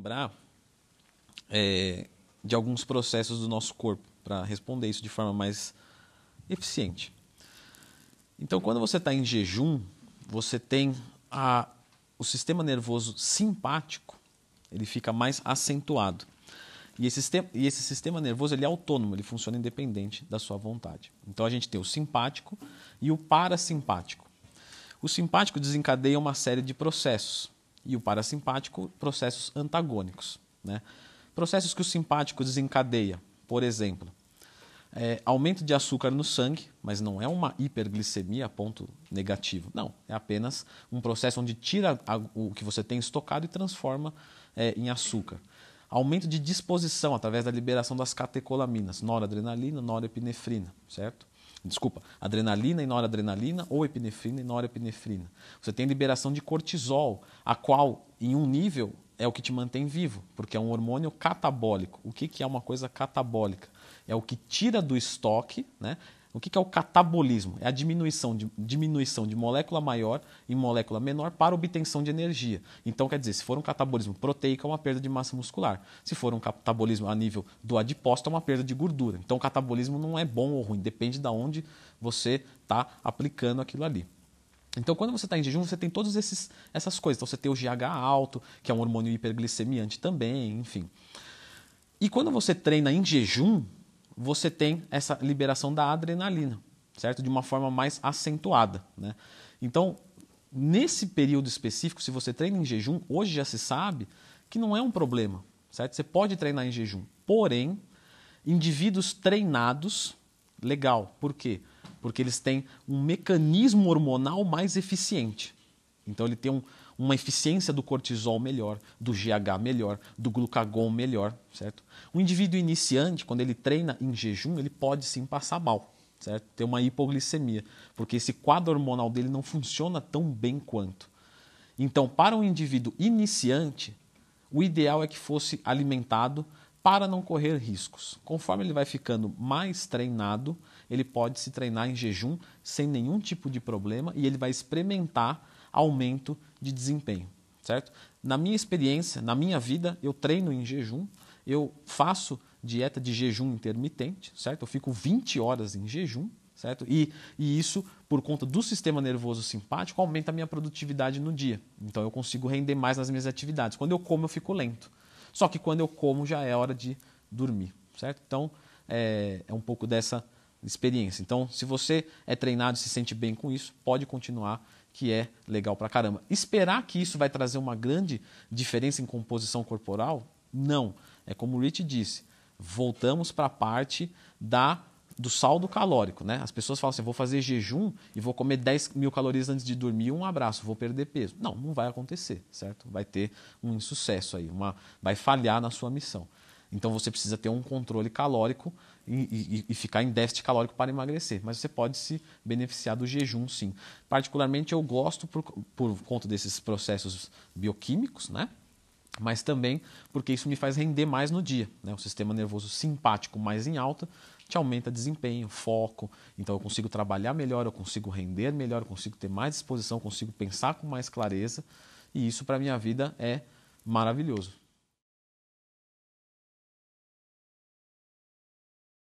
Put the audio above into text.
lembrar é, de alguns processos do nosso corpo para responder isso de forma mais eficiente. Então, quando você está em jejum, você tem a, o sistema nervoso simpático, ele fica mais acentuado. E esse, sistema, e esse sistema nervoso ele é autônomo, ele funciona independente da sua vontade. Então a gente tem o simpático e o parasimpático. O simpático desencadeia uma série de processos e o parasimpático processos antagônicos. Né? Processos que o simpático desencadeia, por exemplo, é, aumento de açúcar no sangue, mas não é uma hiperglicemia a ponto negativo. Não, é apenas um processo onde tira o que você tem estocado e transforma é, em açúcar. Aumento de disposição através da liberação das catecolaminas, noradrenalina, norepinefrina, certo? Desculpa, adrenalina e noradrenalina ou epinefrina e norepinefrina. Você tem liberação de cortisol, a qual, em um nível, é o que te mantém vivo, porque é um hormônio catabólico. O que, que é uma coisa catabólica? É o que tira do estoque, né? O que é o catabolismo? É a diminuição de, diminuição de molécula maior em molécula menor para obtenção de energia. Então, quer dizer, se for um catabolismo proteico, é uma perda de massa muscular. Se for um catabolismo a nível do adipócito, é uma perda de gordura. Então, o catabolismo não é bom ou ruim, depende de onde você está aplicando aquilo ali. Então, quando você está em jejum, você tem todas essas coisas. Então, você tem o GH alto, que é um hormônio hiperglicemiante também, enfim. E quando você treina em jejum, você tem essa liberação da adrenalina, certo? De uma forma mais acentuada, né? Então, nesse período específico, se você treina em jejum, hoje já se sabe que não é um problema, certo? Você pode treinar em jejum, porém, indivíduos treinados, legal. Por quê? Porque eles têm um mecanismo hormonal mais eficiente. Então ele tem um, uma eficiência do cortisol melhor, do GH melhor, do glucagon melhor, certo? O indivíduo iniciante, quando ele treina em jejum, ele pode sim passar mal, certo? Ter uma hipoglicemia, porque esse quadro hormonal dele não funciona tão bem quanto. Então, para um indivíduo iniciante, o ideal é que fosse alimentado para não correr riscos. Conforme ele vai ficando mais treinado, ele pode se treinar em jejum sem nenhum tipo de problema e ele vai experimentar aumento de desempenho, certo? Na minha experiência, na minha vida, eu treino em jejum, eu faço dieta de jejum intermitente, certo? Eu fico 20 horas em jejum, certo? E, e isso, por conta do sistema nervoso simpático, aumenta a minha produtividade no dia. Então eu consigo render mais nas minhas atividades. Quando eu como, eu fico lento. Só que quando eu como, já é hora de dormir, certo? Então é, é um pouco dessa experiência. Então, se você é treinado e se sente bem com isso, pode continuar que é legal pra caramba. Esperar que isso vai trazer uma grande diferença em composição corporal? Não. É como o Rich disse, voltamos para a parte da do saldo calórico, né? As pessoas falam assim, vou fazer jejum e vou comer 10 mil calorias antes de dormir, um abraço, vou perder peso. Não, não vai acontecer, certo? Vai ter um insucesso aí, uma, vai falhar na sua missão. Então você precisa ter um controle calórico e, e, e, ficar em déficit calórico para emagrecer. Mas você pode se beneficiar do jejum, sim. Particularmente eu gosto por, por conta desses processos bioquímicos, né? Mas também porque isso me faz render mais no dia. Né? O sistema nervoso simpático mais em alta te aumenta desempenho, foco. Então eu consigo trabalhar melhor, eu consigo render melhor, eu consigo ter mais disposição, consigo pensar com mais clareza. E isso para minha vida é maravilhoso.